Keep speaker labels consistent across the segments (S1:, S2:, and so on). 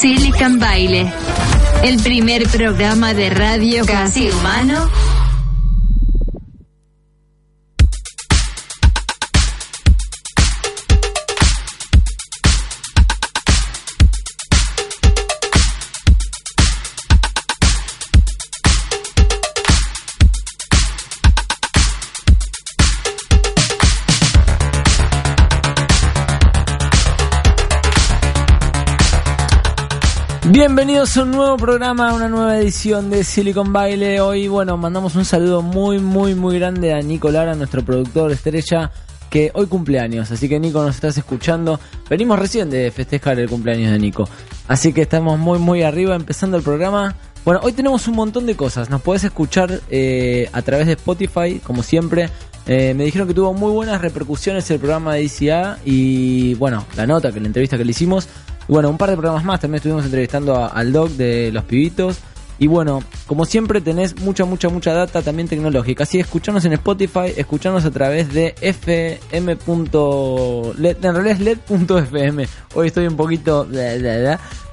S1: Silicon Baile, el primer programa de radio casi humano
S2: Bienvenidos a un nuevo programa, a una nueva edición de Silicon Baile. Hoy, bueno, mandamos un saludo muy, muy, muy grande a Nico Lara, nuestro productor estrella, que hoy cumpleaños. Así que Nico, nos estás escuchando. Venimos recién de festejar el cumpleaños de Nico. Así que estamos muy, muy arriba empezando el programa. Bueno, hoy tenemos un montón de cosas. Nos podés escuchar eh, a través de Spotify, como siempre. Eh, me dijeron que tuvo muy buenas repercusiones el programa de ICA y bueno, la nota, que la entrevista que le hicimos. Bueno, un par de programas más, también estuvimos entrevistando al doc de los pibitos. Y bueno, como siempre tenés mucha, mucha, mucha data también tecnológica. Así escuchanos en Spotify, escuchanos a través de fm.led, en realidad es led.fm. Hoy estoy un poquito...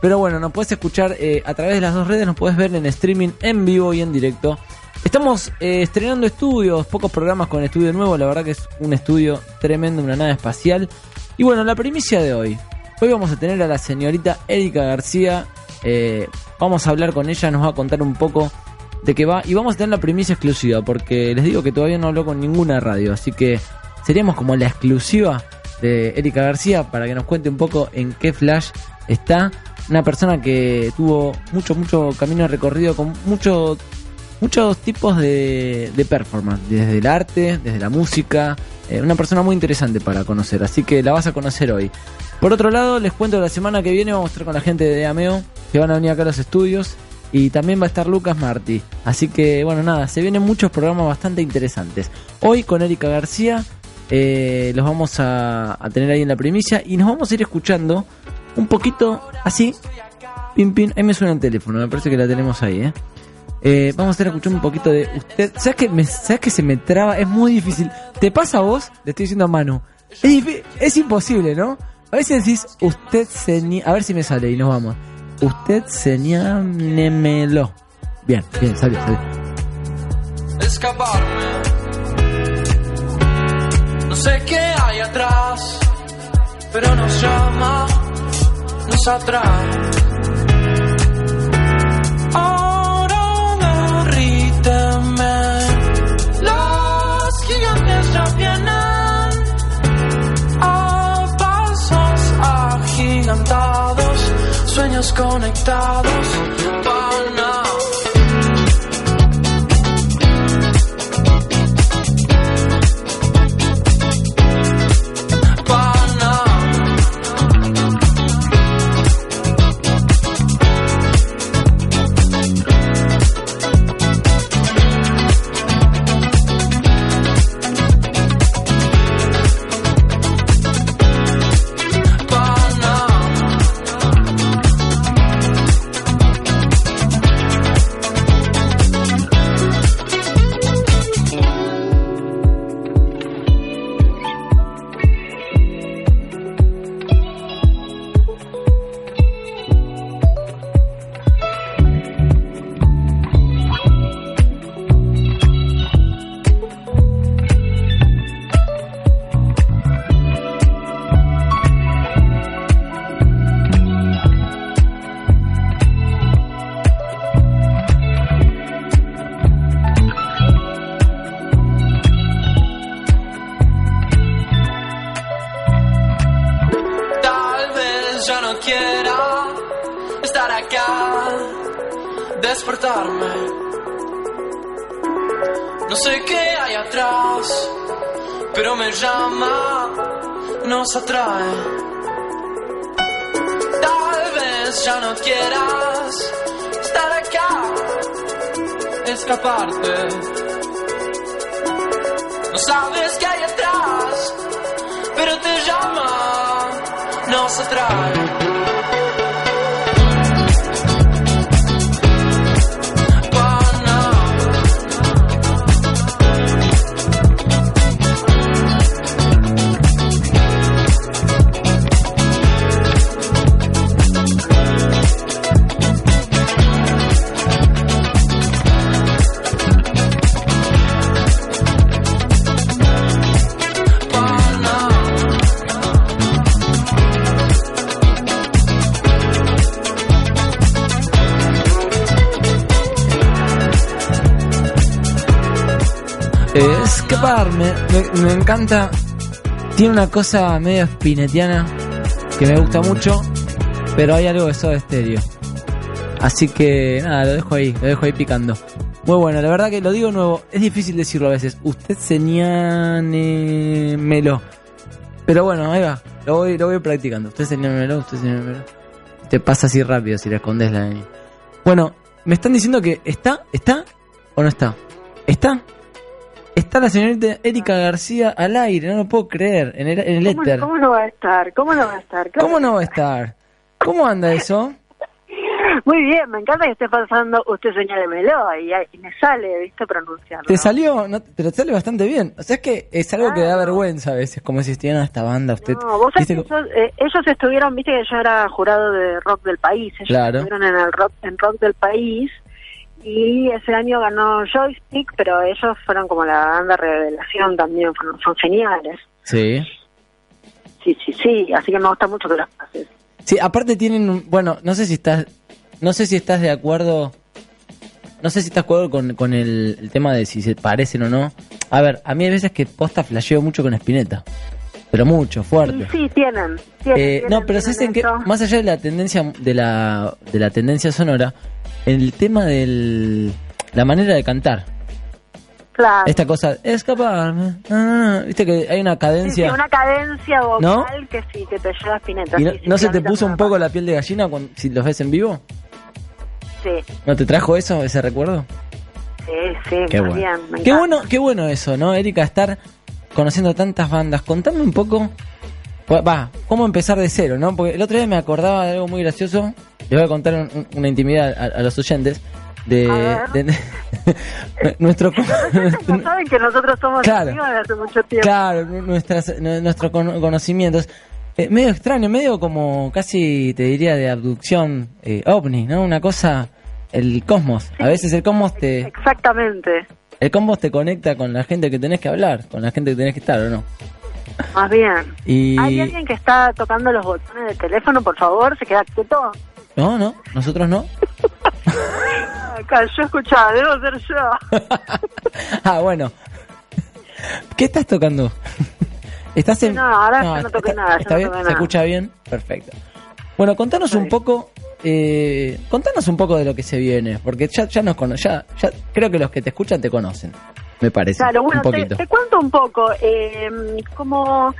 S2: Pero bueno, nos puedes escuchar eh, a través de las dos redes, nos puedes ver en streaming en vivo y en directo. Estamos eh, estrenando estudios, pocos programas con estudio nuevo, la verdad que es un estudio tremendo, una nave espacial. Y bueno, la primicia de hoy. Hoy vamos a tener a la señorita Erika García. Eh, vamos a hablar con ella, nos va a contar un poco de qué va. Y vamos a tener la primicia exclusiva, porque les digo que todavía no habló con ninguna radio. Así que seríamos como la exclusiva de Erika García para que nos cuente un poco en qué flash está. Una persona que tuvo mucho, mucho camino recorrido con mucho muchos tipos de, performance, desde el arte, desde la música. Eh, una persona muy interesante para conocer, así que la vas a conocer hoy. Por otro lado, les cuento la semana que viene vamos a estar con la gente de Ameo, que van a venir acá a los estudios. Y también va a estar Lucas Martí. Así que, bueno, nada, se vienen muchos programas bastante interesantes. Hoy con Erika García, eh, los vamos a, a, tener ahí en la primicia. Y nos vamos a ir escuchando un poquito así. Pim, pim. Ahí me suena el teléfono, me parece que la tenemos ahí, ¿eh? Eh, vamos a estar escuchando un poquito de usted. ¿Sabes que, ¿Sabes que se me traba? Es muy difícil. ¿Te pasa a vos? Le estoy diciendo a Manu. Es, imposible, ¿no? A veces decís, usted señala. A ver si me sale y nos vamos. Usted señálemelo. Bien, bien, salió, salió.
S3: Escaparme. No sé qué hay atrás, pero nos llama, nos atrae. Conectados.
S2: Tiene una cosa medio spinetiana que me gusta mucho, pero hay algo de Soda Stereo. Así que nada, lo dejo ahí, lo dejo ahí picando. Muy bueno, la verdad que lo digo nuevo, es difícil decirlo a veces. Usted señálemelo. Pero bueno, ahí va, lo voy, lo voy practicando. Usted señálemelo, usted señálemelo. Te pasa así rápido si le escondes la N. Bueno, me están diciendo que está, está o no está. ¿Está? Está la señorita Erika García al aire, no lo puedo creer, en el, en el
S4: ¿Cómo,
S2: éter.
S4: cómo no va a estar? ¿Cómo no va a estar? Claro
S2: ¿Cómo no va a estar? ¿Cómo anda eso?
S4: Muy bien, me encanta que esté pasando usted señálemelo y, y me sale, viste, pronunciarlo.
S2: Te salió, no, pero te sale bastante bien. O sea, es que es algo que da
S4: Claro.
S2: vergüenza a veces, como si estuvieran a esta banda. Usted,
S4: No, vos sabés
S2: ¿viste
S4: que ellos, eh, ellos estuvieron, viste que yo era jurado de rock del país, ellos
S2: Claro.
S4: estuvieron en el rock, en rock del país y ese año ganó Joystick, pero ellos fueron como la banda revelación también, fueron, son geniales.
S2: Sí.
S4: Sí, sí, sí, así que me gusta mucho que los pases.
S2: Sí, aparte tienen, bueno, no sé si estás, no sé si estás de acuerdo, no sé si estás de acuerdo con, con el, el tema de si se parecen o no. A ver, a mí hay veces que posta flasheo mucho con Spinetta, pero mucho, fuerte.
S4: sí, tienen. tienen,
S2: Eh,
S4: tienen,
S2: no, pero
S4: tienen
S2: ¿sabes en qué?
S4: eso.
S2: Más allá de la tendencia de la, de la tendencia sonora, el tema del la manera de cantar.
S4: Claro.
S2: Esta cosa, escaparme. ah, Viste que hay una
S4: Sí, sí,
S2: cadencia.
S4: una cadencia vocal
S2: ¿No?
S4: que sí, que te lleva a Spinetta.
S2: ¿Y no,
S4: sí, sí,
S2: no se
S4: sí,
S2: te puso un poco la piel de gallina cuando, si los ves en vivo?
S4: Sí,
S2: ¿No te trajo eso, ese recuerdo?
S4: sí, sí,
S2: Qué bueno.
S4: bien.
S2: Qué bueno, qué bueno eso, ¿no, Erika? Estar conociendo tantas bandas. Contame un poco, va, cómo empezar de cero, ¿no? Porque el otro día me acordaba de algo muy gracioso. Les voy a contar un- un- una intimidad a, a los oyentes de, nuestro
S4: saben que nosotros somos
S2: Claro.
S4: amigos hace mucho tiempo.
S2: claro nu- nuestras nu- nuestros cono- conocimientos Eh, medio extraño medio como casi te diría de abducción eh, ovni no una cosa el cosmos a veces el cosmos te
S4: Exactamente,
S2: el cosmos te conecta con la gente que tenés que hablar con la gente que tenés que estar o no
S4: más bien.
S2: y
S4: ¿Hay alguien que está tocando los botones del teléfono, por favor? ¿Se queda quieto?
S2: no no nosotros no
S4: yo escuchaba, debo ser yo.
S2: ah bueno qué estás tocando estás en
S4: No, ahora yo no toqué
S2: está-
S4: nada, yo
S2: está
S4: no
S2: bien
S4: toqué
S2: se
S4: nada.
S2: escucha bien perfecto bueno contanos un poco eh, contanos un poco de lo que se viene porque ya ya nos cono ya, ya creo que los que te escuchan te conocen me parece
S4: Claro, bueno,
S2: un
S4: te,
S2: poquito
S4: te cuento un poco. Eh, como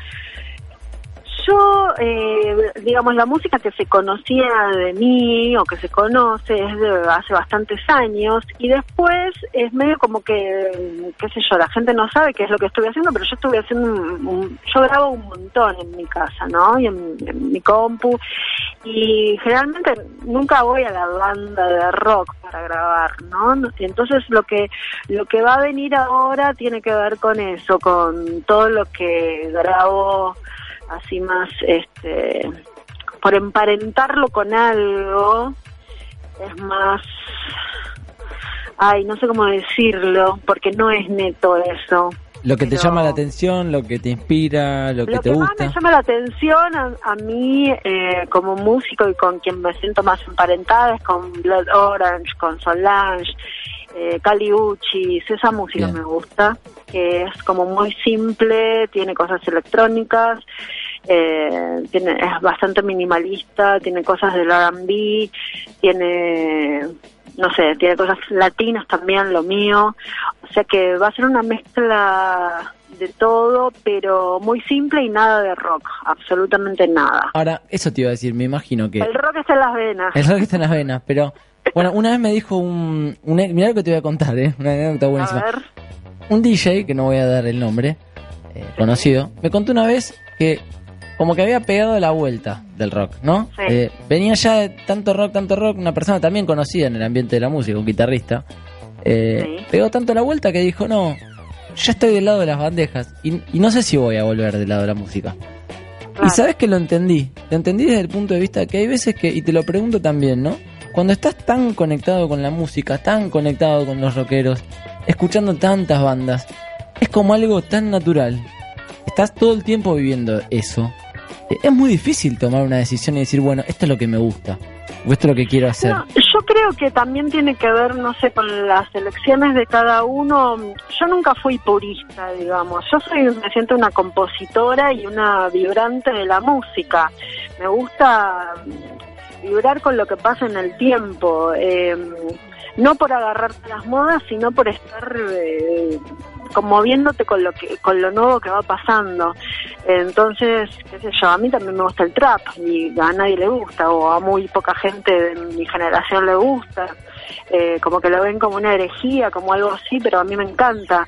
S4: yo, eh, digamos, la música que se conocía de mí o que se conoce es de hace bastantes años y después es medio como que, qué sé yo, la gente no sabe qué es lo que estoy haciendo, pero yo estuve haciendo, un- yo grabo un montón en mi casa, ¿no? Y en, en mi compu y generalmente nunca voy a la banda de rock para grabar, ¿no? Entonces lo que lo que va a venir ahora tiene que ver con eso, con todo lo que grabo así más este por emparentarlo con algo es más ay, no sé cómo decirlo, porque no es neto eso.
S2: lo que te llama la atención lo que te inspira lo que
S4: Lo
S2: te
S4: que más
S2: gusta
S4: me llama la atención a, a mí eh, como músico y con quien me siento más emparentada es con Blood Orange, con Solange, eh, Kali Uchis, esa música
S2: Bien.
S4: me gusta, que es como muy simple, tiene cosas electrónicas, eh, tiene, es bastante minimalista, tiene cosas del R&B, tiene no sé, tiene cosas latinas también, lo mío. O sea que va a ser una mezcla de todo, pero muy simple y nada de rock, absolutamente nada.
S2: ahora eso te iba a decir me imagino que
S4: El rock está en las venas.
S2: El rock está en las venas, pero bueno, una vez me dijo un, un mirá lo que te voy a contar, eh, una anécdota buenísima.
S4: A ver,
S2: Un DJ que no voy a dar el nombre, eh, conocido, me contó una vez que como que había pegado la vuelta del rock, ¿no?
S4: Sí.
S2: Eh, venía ya de tanto rock, tanto rock, una persona también conocida en el ambiente de la música, un guitarrista. eh,
S4: Sí.
S2: Pegó tanto la vuelta que dijo, no, ya estoy del lado de las bandejas y, y no sé si voy a volver del lado de la música. Y sabes que lo entendí. Lo entendí desde el punto de vista que hay veces que, y te lo pregunto también, ¿no? Cuando estás tan conectado con la música, tan conectado con los rockeros, escuchando tantas bandas, es como algo tan natural. Estás todo el tiempo viviendo eso. Eh, Es muy difícil tomar una decisión y decir, bueno, esto es lo que me gusta. O esto es lo que quiero hacer.
S4: No, yo creo que también tiene que ver, no sé, con las elecciones de cada uno. Yo nunca fui purista, digamos. Yo soy, me siento una compositora y una vibrante de la música. Me gusta vibrar con lo que pasa en el tiempo. Eh, no por agarrarte las modas, sino por estar eh, conmoviéndote con lo que con lo nuevo que va pasando. Entonces, qué sé yo, a mí también me gusta el trap y a nadie le gusta o a muy poca gente de mi generación le gusta. Eh, como que lo ven como una herejía, como algo así, pero a mí me encanta.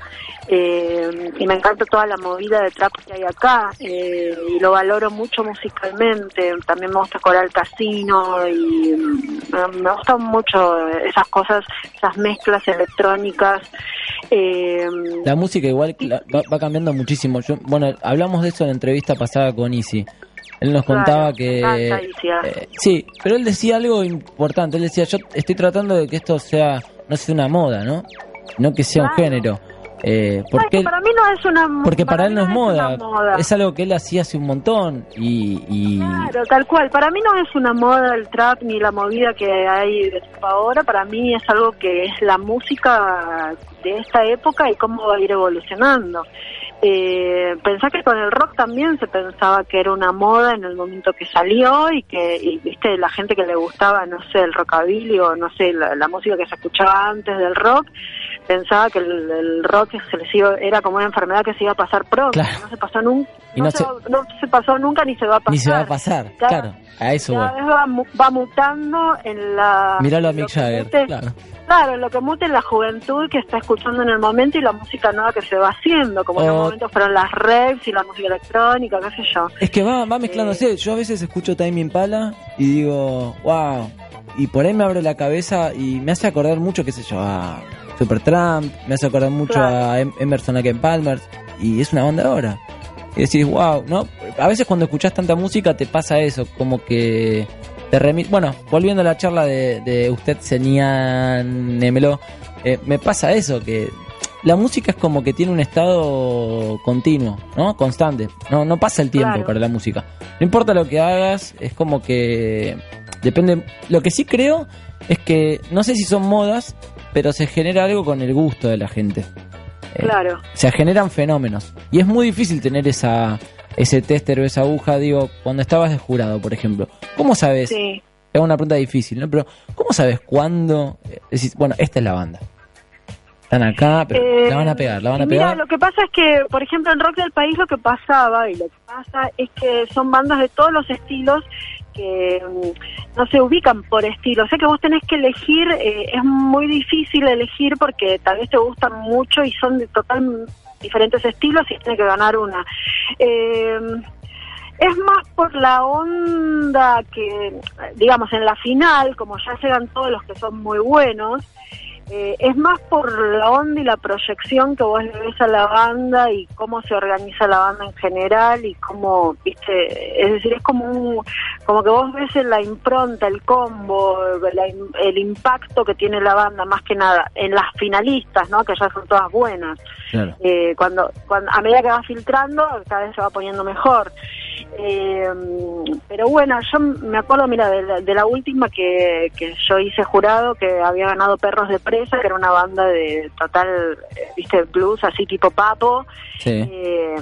S4: Eh, y me encanta toda la movida de trap que hay acá eh, y lo valoro mucho musicalmente. También me gusta Coral Casino y mm, me gustan mucho esas cosas, esas mezclas electrónicas.
S2: la música igual va, cambiando muchísimo. Yo, bueno, hablamos de eso en la entrevista pasada con Easy. Él nos contaba que... Eh, sí, pero él decía algo importante. Él decía, yo estoy tratando de que esto sea, no sea una moda, ¿no? No que sea un género. Eh, porque
S4: para mí no es una
S2: porque para, él no es, moda. es algo que él hacía hace un montón y, y,
S4: claro tal cual para mí no es una moda el trap ni la movida que hay ahora para mí es algo que es la música de esta época y cómo va a ir evolucionando eh, pensá que con el rock también se pensaba que era una moda en el momento que salió y que, y, viste, la gente que le gustaba, no sé, el rockabilly o no sé, la, música que se escuchaba antes del rock, pensaba que el, rock se les era como una enfermedad que se iba a pasar pronto. No se pasó nunca. No, se, pasó nunca ni se va a pasar.
S2: Ni se va a pasar, claro. A eso
S4: va. va. mutando en la.
S2: Míralo a Mick Jagger, claro
S4: Claro, lo que muta es la juventud que está escuchando en el momento y la música nueva que se va haciendo, como en el momento fueron las reps y la música electrónica, qué sé yo.
S2: Es que va, va mezclándose. Yo a veces escucho Time Impala y digo, wow. Y por ahí me abre la cabeza y me hace acordar mucho, qué sé yo, a Supertramp, me hace acordar mucho a em-, Emerson Lake Palmer y es una banda ahora. Y decís, wow, ¿no? A veces cuando escuchas tanta música te pasa eso, como que bueno, volviendo a la charla de, de usted, señálemelo, eh, me pasa eso, que la música es como que tiene un estado continuo, ¿no? Constante. No, no pasa el tiempo para la música. No importa lo que hagas, es como que depende. Lo que sí creo es que no sé si son modas, pero se genera algo con el gusto de la gente.
S4: Eh, claro.
S2: Se generan fenómenos. Y es muy difícil tener esa ese tester o esa aguja, digo, cuando estabas de jurado, por ejemplo, ¿cómo sabes? Sí. Es una pregunta difícil, ¿no? Pero ¿cómo sabes cuándo eh, decís, bueno, esta es la banda? Están acá, pero la van a pegar, la van a pegar.
S4: Mira, lo que pasa es que, por ejemplo, en Rock del País lo que pasaba y lo que pasa es que son bandas de todos los estilos que mm, no se ubican por estilo. O sea que vos tenés que elegir, eh, es muy difícil elegir porque tal vez te gustan mucho y son de total diferentes estilos y tiene que ganar una. Eh, es más por la onda que, digamos, en la final, como ya llegan todos los que son muy buenos, eh, es más por la onda y la proyección que vos le ves a la banda y cómo se organiza la banda en general y cómo, viste, es decir, es como un, como que vos ves la impronta, el combo, el impacto que tiene la banda, más que nada, en las finalistas, ¿no? Que ya son todas buenas. Eh, cuando, cuando, a medida que va filtrando, cada vez se va poniendo mejor. Eh, pero bueno, yo me acuerdo, mira, de la, última que, que, yo hice jurado, que había ganado Perros de Presa, que era una banda de total, eh, viste, blues, así tipo papo. Eh,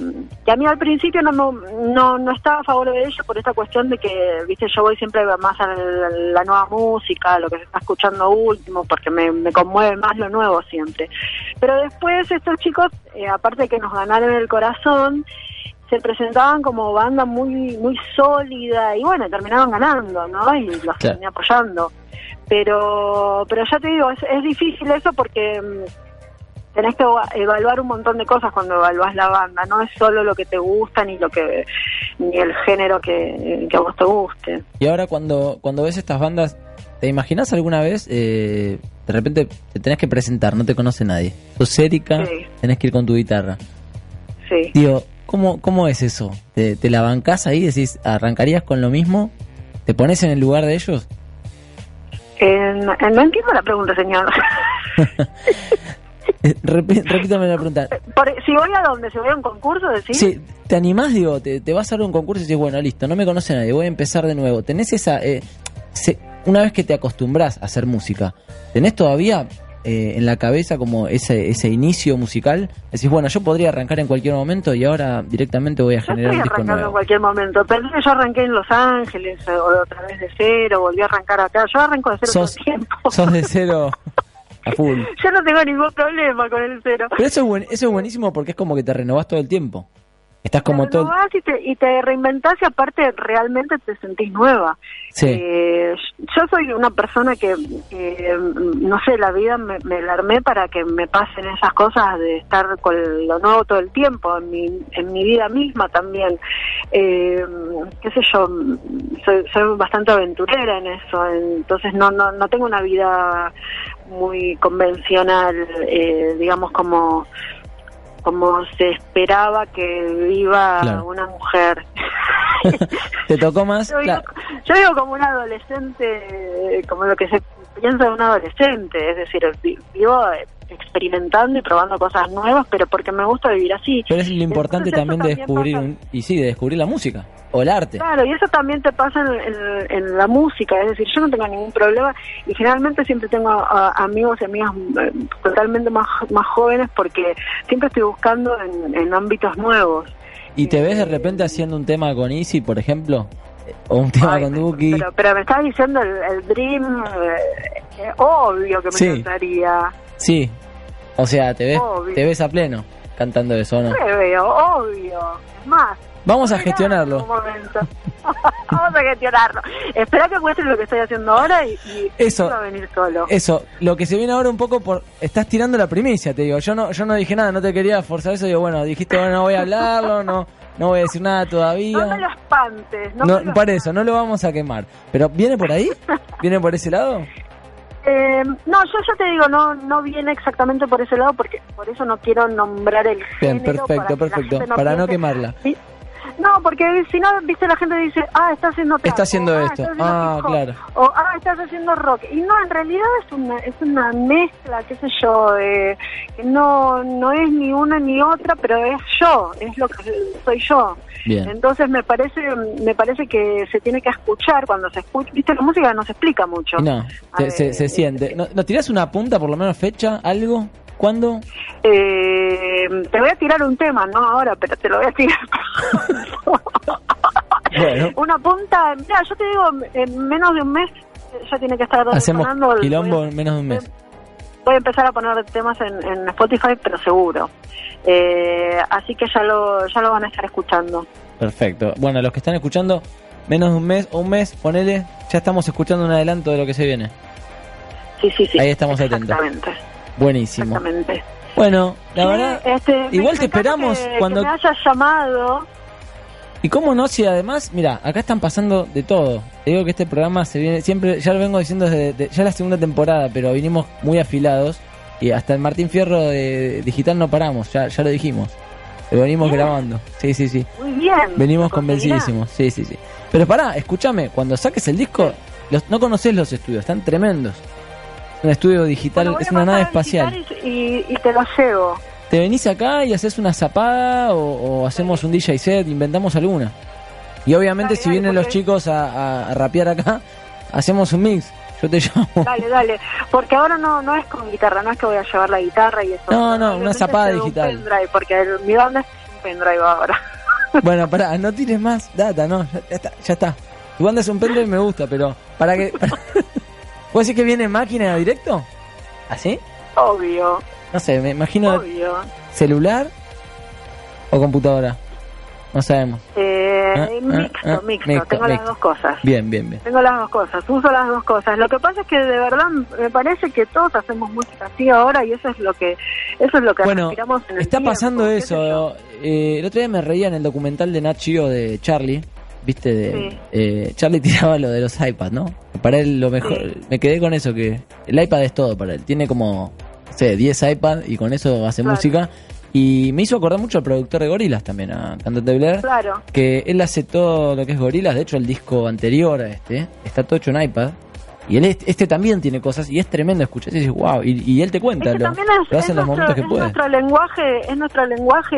S4: que a mí al principio no, no, no estaba a favor de ello por esta cuestión de que, viste, yo voy siempre más a la, nueva música, lo que se está escuchando último, porque me, me conmueve más lo nuevo siempre. Pero después estos chicos, eh, aparte de que nos ganaron el corazón, se presentaban como banda muy muy sólida y bueno, terminaban ganando, ¿no? Y los terminé apoyando. Pero pero ya te digo, es, es difícil eso porque mm, tenés que evaluar un montón de cosas cuando evaluás la banda, no es solo lo que te gusta ni lo que ni el género que, a vos te guste.
S2: Y ahora cuando cuando ves estas bandas, ¿te imaginas alguna vez eh, de repente te tenés que presentar, no te conoce nadie? Sos Erika, tenés que ir con tu guitarra.
S4: Sí.
S2: Digo, ¿Cómo, cómo es eso? ¿Te, la bancás ahí? ¿Decís, arrancarías con lo mismo? ¿Te pones en el lugar de ellos?
S4: no entiendo la pregunta, señor.
S2: Eh, repítame la pregunta.
S4: si voy a dónde, si voy a un concurso, decís.
S2: Sí, ¿te animás, digo, te, vas a un concurso y dices, bueno, listo, no me conoce nadie, voy a empezar de nuevo? ¿Tenés esa... Eh, una vez que te acostumbras a hacer música, ¿tenés todavía eh, en la cabeza como ese, ese inicio musical? Decís, bueno, yo podría arrancar en cualquier momento y ahora directamente voy a
S4: Yo
S2: generar
S4: estoy
S2: un disco
S4: arrancando en
S2: nuevo.
S4: cualquier momento. Pero yo arranqué en Los Ángeles, eh, o otra vez de cero, volví a arrancar acá. Yo arranco de cero todo
S2: Sos,
S4: el tiempo.
S2: sos de cero a full.
S4: Yo no tengo ningún problema con el cero.
S2: Pero eso es, buen- eso es buenísimo porque es como que te renovás todo el tiempo. Estás como todo...
S4: y te, y te reinventás y aparte realmente te sentís nueva.
S2: Sí.
S4: Eh, yo soy una persona que, mm, no sé, la vida me, me la armé para que me pasen esas cosas de estar con lo nuevo todo el tiempo, en mi, en mi vida misma también. Eh, qué sé yo, mm, soy, soy bastante aventurera en eso, entonces no, no, no tengo una vida muy convencional, eh, digamos como como se esperaba que viva
S2: Claro.
S4: una mujer.
S2: ¿Te tocó más?
S4: Yo vivo,
S2: Claro.
S4: yo vivo como un adolescente, como lo que se piensa de un adolescente, es decir, vi- vivo eh, experimentando y probando cosas nuevas, pero porque me gusta vivir así.
S2: Pero es lo importante
S4: Entonces,
S2: también de descubrir,
S4: pasa-
S2: y sí, de descubrir la música o el arte.
S4: Claro, y eso también te pasa en, en- en la música, es decir, yo no tengo ningún problema y generalmente siempre tengo a- amigos y amigas eh, totalmente más, más jóvenes porque siempre estoy buscando en, en ámbitos nuevos.
S2: ¿Y te ves de repente haciendo un tema con Easy, por ejemplo? O un tema
S4: Ay,
S2: con Duki.
S4: Pero, pero me estás diciendo el, el Dream, eh, eh, obvio que me
S2: Sí.
S4: encantaría.
S2: Sí. O sea, te ves,
S4: Obvio.
S2: te ves a pleno cantando eso, ¿o ¿no?
S4: Me veo, obvio. Es más.
S2: Vamos a gestionarlo.
S4: algún momento. Vamos a gestionarlo. Espera que muestre lo que estoy haciendo ahora y, y
S2: Eso.
S4: va a venir solo.
S2: Eso, lo que se viene ahora un poco por... Estás tirando la primicia, te digo. Yo no yo no dije nada, no te quería forzar eso. Digo, bueno, dijiste, bueno, no voy a hablarlo, no no voy a decir nada todavía.
S4: No me lo espantes. No,
S2: No,
S4: me lo
S2: para eso, no lo vamos a quemar. Pero, ¿viene por ahí? ¿Viene por ese lado?
S4: Eh, no, yo ya te digo, no no viene exactamente por ese lado, porque por eso no quiero nombrar el
S2: Bien,
S4: género.
S2: perfecto,
S4: para
S2: perfecto.
S4: gente
S2: Para no
S4: piense-
S2: quemarla.
S4: Sí. No, porque si no, viste, la gente dice, ah, está haciendo trap,
S2: Está haciendo
S4: o, "Ah,
S2: esto".
S4: está haciendo
S2: Ah,
S4: hip hop",
S2: claro.
S4: O, ah, estás haciendo rock. Y no, en realidad es una, es una mezcla, qué sé yo, eh, que no, no es ni una ni otra, pero es yo, es lo que soy yo.
S2: Bien.
S4: Entonces me parece, me parece que se tiene que escuchar cuando se escucha, viste, la música no se explica mucho.
S2: No, se,
S4: ver,
S2: se, se siente. ¿No, ¿No tirás una punta, por lo menos fecha, algo? ¿Cuándo?
S4: Eh, te voy a tirar un tema, no ahora, pero te lo voy a tirar.
S2: Bueno.
S4: Una punta, mira, yo te digo, en menos de un mes ya tiene que estar
S2: Hacemos
S4: el-
S2: quilombo en menos de un mes.
S4: Voy a empezar a poner temas en, en Spotify, pero seguro. Eh, así que ya lo, ya lo van a estar escuchando.
S2: Perfecto. Bueno, los que están escuchando, menos de un mes o un mes, ponele, ya estamos escuchando un adelanto de lo que se viene.
S4: Sí, sí, sí.
S2: Ahí estamos atentos.
S4: Exactamente,
S2: Buenísimo.
S4: exactamente.
S2: Bueno, la
S4: Sí,
S2: verdad,
S4: este,
S2: igual
S4: me
S2: te esperamos
S4: que-
S2: cuando-
S4: que me hayas llamado.
S2: y cómo no, si además, mira, acá están pasando de todo. Te digo que este programa se viene, siempre, ya lo vengo diciendo desde de- ya la segunda temporada, pero vinimos muy afilados y hasta el Martín Fierro de Digital no paramos, ya, ya lo dijimos. Lo venimos
S4: Bien.
S2: grabando. Sí, sí, sí.
S4: Muy bien.
S2: Venimos convencidísimos. Sí, sí, sí. Pero pará, escúchame, cuando saques el disco, los, no conoces los estudios, están tremendos. Un estudio digital,
S4: Bueno,
S2: es una nave espacial.
S4: Y, te lo llevo.
S2: ¿Te venís acá y haces una zapada o, o hacemos un DJ set, inventamos alguna? Y obviamente
S4: Dale,
S2: si
S4: dale,
S2: vienen los chicos a, rapear acá, hacemos un mix. Yo te llamo.
S4: Dale, dale. Porque ahora no no es con guitarra, no es que voy a llevar la guitarra y eso.
S2: No, no, una zapada
S4: es un
S2: digital.
S4: pendrive, porque el- mi banda es un pendrive ahora.
S2: Bueno, pará, no tires más data, no, ya, ya está, ya está. Tu banda es un pendrive y me gusta, pero para que... para- ¿Puedo decir que viene máquina directo? ¿Así?
S4: Obvio,
S2: No sé, me imagino
S4: obvio.
S2: celular o computadora. No sabemos.
S4: Eh,
S2: Ah,
S4: mixto,
S2: ah, ah,
S4: mixto,
S2: mixto,
S4: Tengo las dos cosas.
S2: Bien, bien, bien.
S4: Tengo las dos cosas, uso las dos cosas. Lo que pasa es que de verdad me parece que todos hacemos música así ahora y eso es lo que eso es lo que
S2: Bueno,
S4: aspiramos en el
S2: está
S4: tiempo,
S2: pasando eso. Eh, el otro día me reía en el documental de Nat Geo de Charlie. ¿Viste? De,
S4: Sí.
S2: eh, Charlie tiraba lo de los iPads, ¿no? Para él lo mejor...
S4: Sí.
S2: Me quedé con eso, que el iPad es todo para él. Tiene como, no sé, 10 iPads y con eso hace
S4: Claro.
S2: música. Y me hizo acordar mucho al productor de Gorilas también, a Cantante Blair.
S4: Claro,
S2: Que él hace todo lo que es Gorilas. De hecho, el disco anterior a este está todo hecho en iPad. Y él, este, también tiene cosas y es tremendo escuchar. Y dices, wow. Y, y él te cuenta,
S4: Es que
S2: lo,
S4: también
S2: lo
S4: es,
S2: hace
S4: es
S2: en los
S4: nuestro,
S2: momentos que
S4: es
S2: puede.
S4: nuestro lenguaje, es nuestro lenguaje,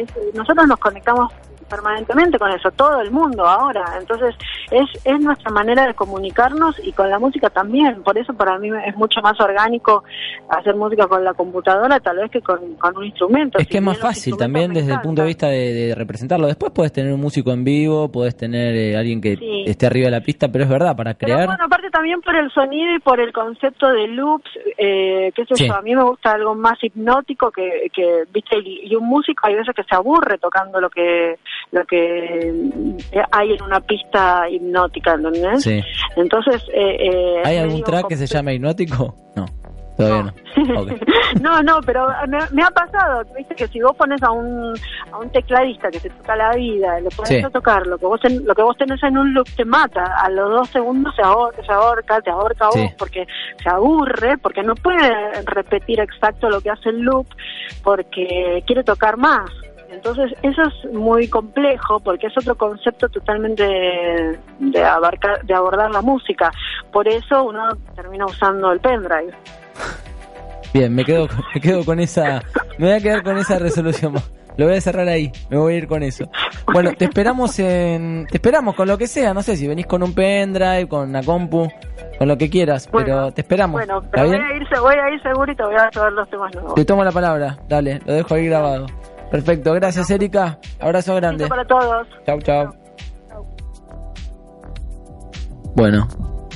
S4: es- nosotros nos conectamos permanentemente con eso, todo el mundo ahora. Entonces, es, es nuestra manera de comunicarnos y con la música también. Por eso para mí es mucho más orgánico hacer música con la computadora tal vez que con, un instrumento.
S2: Es que es más fácil también desde el punto de vista de, representarlo. Después puedes tener un músico en vivo, puedes tener eh, alguien que esté arriba de la pista, pero es verdad, para crear...
S4: bueno, aparte también por el sonido y por el concepto de loops, eh, qué sé yo, a mí me gusta algo más hipnótico que, que viste, y, un músico hay veces que se aburre tocando lo que lo que hay en una pista hipnótica, ¿entendés? Sí. Entonces... Eh,
S2: eh ¿Hay algún track que se llame hipnótico? No.
S4: no. no, pero me, ha pasado, viste que si vos pones a un, a un tecladista que te toca la vida, le pones a tocar lo que vos lo que vos tenés en un loop te mata, a los dos segundos se ahorca, se ahorca te ahorca vos porque se aburre, porque no puede repetir exacto lo que hace el loop, porque quiere tocar más. Entonces, eso es muy complejo porque es otro concepto totalmente de, abarcar, de abordar la música. Por eso uno termina usando el pendrive.
S2: Bien, me quedo, me quedo con esa, me voy a quedar con esa resolución. Lo voy a cerrar ahí, me voy a ir con eso. Bueno, te esperamos en, te esperamos con lo que sea, no sé si venís con un pendrive, con una compu, con lo que quieras, pero te esperamos.
S4: Bueno, pero voy, a ir, voy a ir seguro y te voy a saber los temas nuevos.
S2: Te tomo la palabra, dale, lo dejo ahí grabado. Perfecto, gracias Erika, abrazo grande.
S4: para todos.
S2: Chau, chau. Bueno,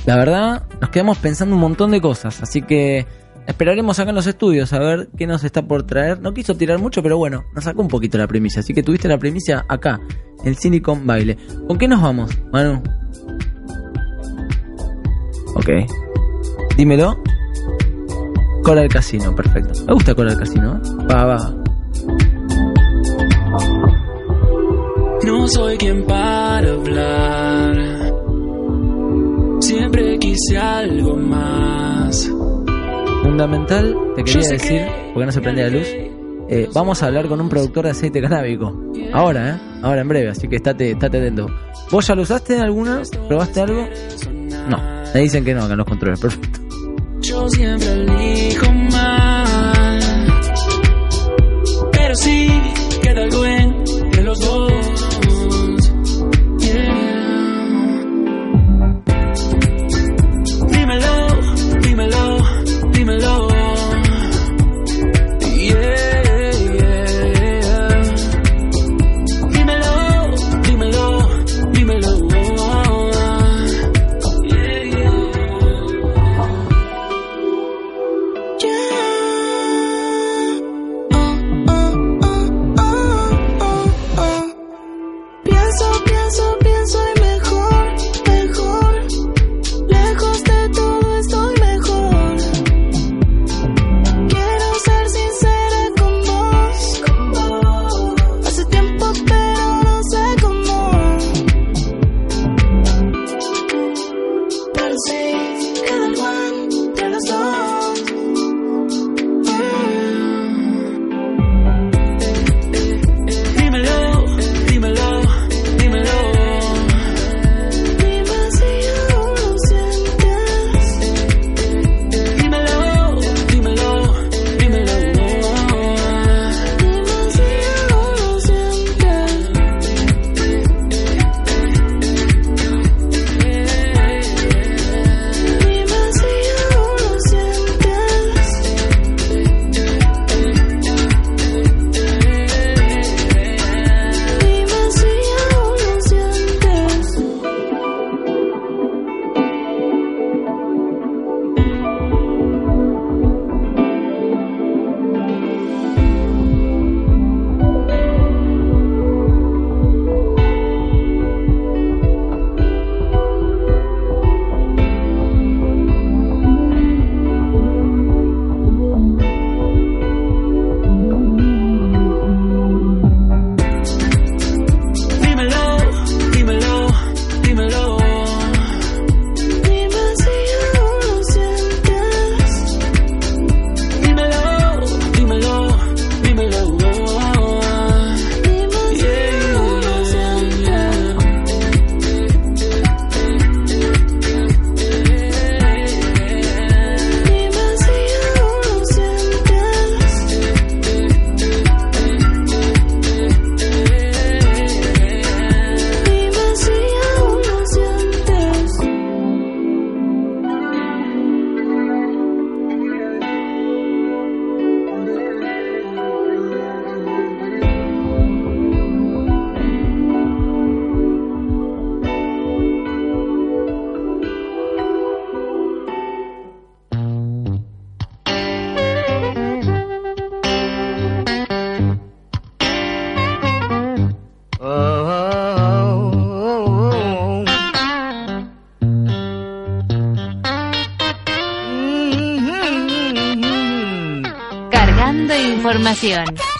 S2: la verdad, nos quedamos pensando un montón de cosas, así que Esperaremos acá en los estudios a ver qué nos está por traer. No quiso tirar mucho, pero bueno, nos sacó un poquito la premisa. Así que tuviste la premisa acá, el Silicon Baile. ¿Con qué nos vamos, Manu? Ok. Dímelo. Cola del casino, perfecto. Me gusta Cola del casino. Va, va.
S3: No soy quien para hablar. Siempre quise algo más
S2: fundamental, te quería decir, porque no se prende la luz, eh, vamos a hablar con un productor de aceite canábico. Ahora, ¿eh? Ahora en breve, así que estate, estate atento. ¿Vos ya lo usaste en alguna? ¿Probaste algo? No, me dicen que no, acá los controles, perfecto.
S3: Yo siempre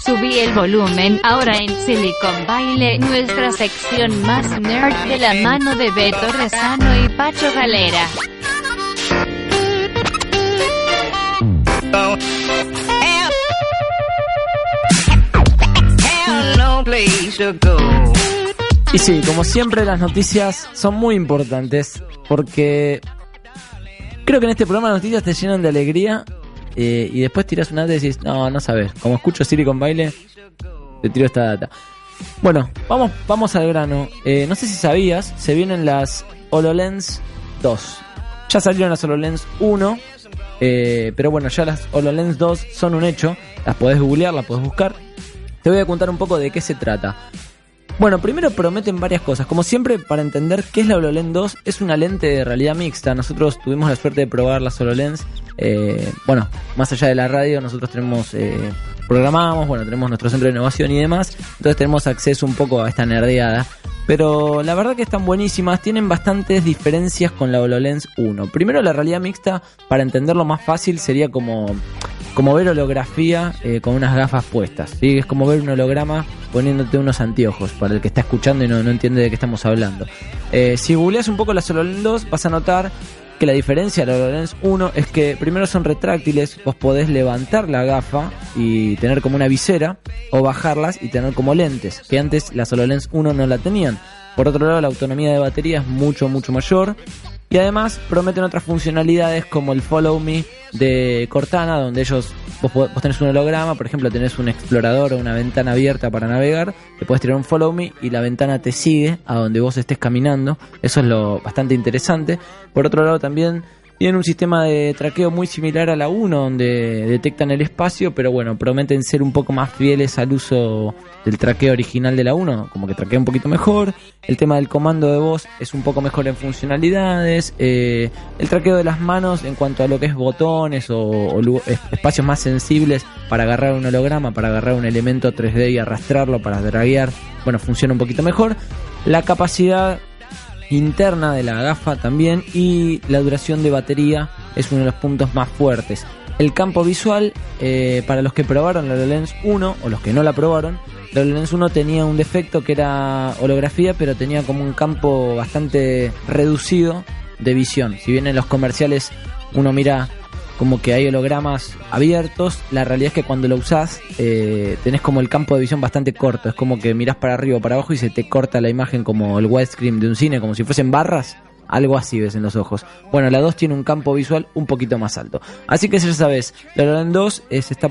S1: Subí el volumen ahora en Silicon Baile, nuestra sección más nerd de la mano de Beto Rezano y Pacho Galera.
S2: Y sí, como siempre las noticias son muy importantes porque creo que en este programa las noticias te llenan de alegría eh, y después tiras una data y decís, no, no sabes, como escucho Silicon Baile, te tiro esta data. Bueno, vamos, vamos al grano. Eh, no sé si sabías, se vienen las HoloLens 2. Ya salieron las HoloLens 1, eh, pero bueno, ya las HoloLens 2 son un hecho. Las podés googlear, las podés buscar. Te voy a contar un poco de qué se trata. Bueno, primero prometen varias cosas. Como siempre, para entender qué es la HoloLens 2, es una lente de realidad mixta. Nosotros tuvimos la suerte de probar las HoloLens. Eh, bueno, más allá de la radio, nosotros tenemos, eh, programamos, bueno, tenemos nuestro centro de innovación y demás. Entonces tenemos acceso un poco a esta nerdeada. Pero la verdad que están buenísimas, tienen bastantes diferencias con la HoloLens 1. Primero la realidad mixta, para entenderlo más fácil, sería como como ver holografía eh, con unas gafas puestas. ¿sí? Es como ver un holograma poniéndote unos anteojos para el que está escuchando y no, no entiende de qué estamos hablando. Eh, si googleas un poco las HoloLens 2 vas a notar que la diferencia de la HoloLens 1 es que primero son retráctiles, vos podés levantar la gafa y tener como una visera o bajarlas y tener como lentes, que antes las HoloLens 1 no la tenían. Por otro lado, la autonomía de batería es mucho, mucho mayor. Y además prometen otras funcionalidades como el Follow Me de Cortana, donde ellos, vos, tenés un holograma, por ejemplo, tenés un explorador o una ventana abierta para navegar, te puedes tirar un Follow Me y la ventana te sigue a donde vos estés caminando. Eso es lo bastante interesante. Por otro lado, también tienen un sistema de traqueo muy similar a la 1, donde detectan el espacio, pero bueno, prometen ser un poco más fieles al uso del traqueo original de la 1, como que traquea un poquito mejor. El tema del comando de voz es un poco mejor en funcionalidades. Eh, el traqueo de las manos en cuanto a lo que es botones o, o espacios más sensibles para agarrar un holograma, para agarrar un elemento 3D y arrastrarlo, para draguear, bueno, funciona un poquito mejor. La capacidad interna de la gafa también y la duración de batería es uno de los puntos más fuertes. El campo visual, eh, para los que probaron la HoloLens 1 o los que no la probaron, la HoloLens 1 tenía un defecto que era holografía, pero tenía como un campo bastante reducido de visión. Si bien en los comerciales uno mira como que hay hologramas abiertos, la realidad es que cuando lo usás eh, tenés como el campo de visión bastante corto, es como que mirás para arriba o para abajo y se te corta la imagen como el widescreen de un cine, como si fuesen barras, algo así ves en los ojos. Bueno, la 2 tiene un campo visual un poquito más alto. Así que ya sabes, la HoloLens 2 eh, se, está